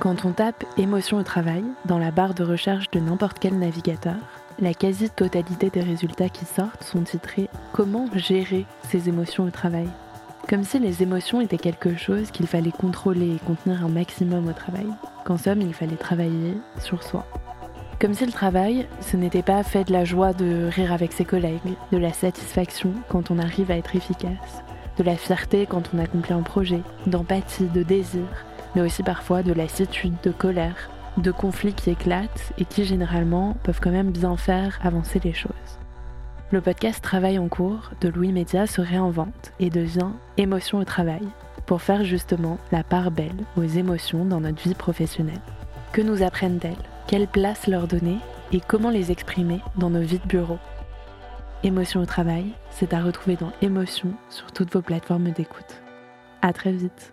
Quand on tape émotion au travail dans la barre de recherche de n'importe quel navigateur, la quasi-totalité des résultats qui sortent sont titrés Comment gérer ses émotions au travail? Comme si les émotions étaient quelque chose qu'il fallait contrôler et contenir un maximum au travail, qu'en somme il fallait travailler sur soi. Comme si le travail, ce n'était pas fait de la joie de rire avec ses collègues, de la satisfaction quand on arrive à être efficace, de la fierté quand on accomplit un projet, d'empathie, de désir, mais aussi parfois de lassitude, de colère, de conflits qui éclatent et qui généralement peuvent quand même bien faire avancer les choses. Le podcast Travail en cours de Louis Média se réinvente et devient Émotion au travail pour faire justement la part belle aux émotions dans notre vie professionnelle. Que nous apprennent-elles Quelle place leur donner? Et comment les exprimer dans nos vies de bureau? Émotion au travail, c'est à retrouver dans Émotion sur toutes vos plateformes d'écoute. À très vite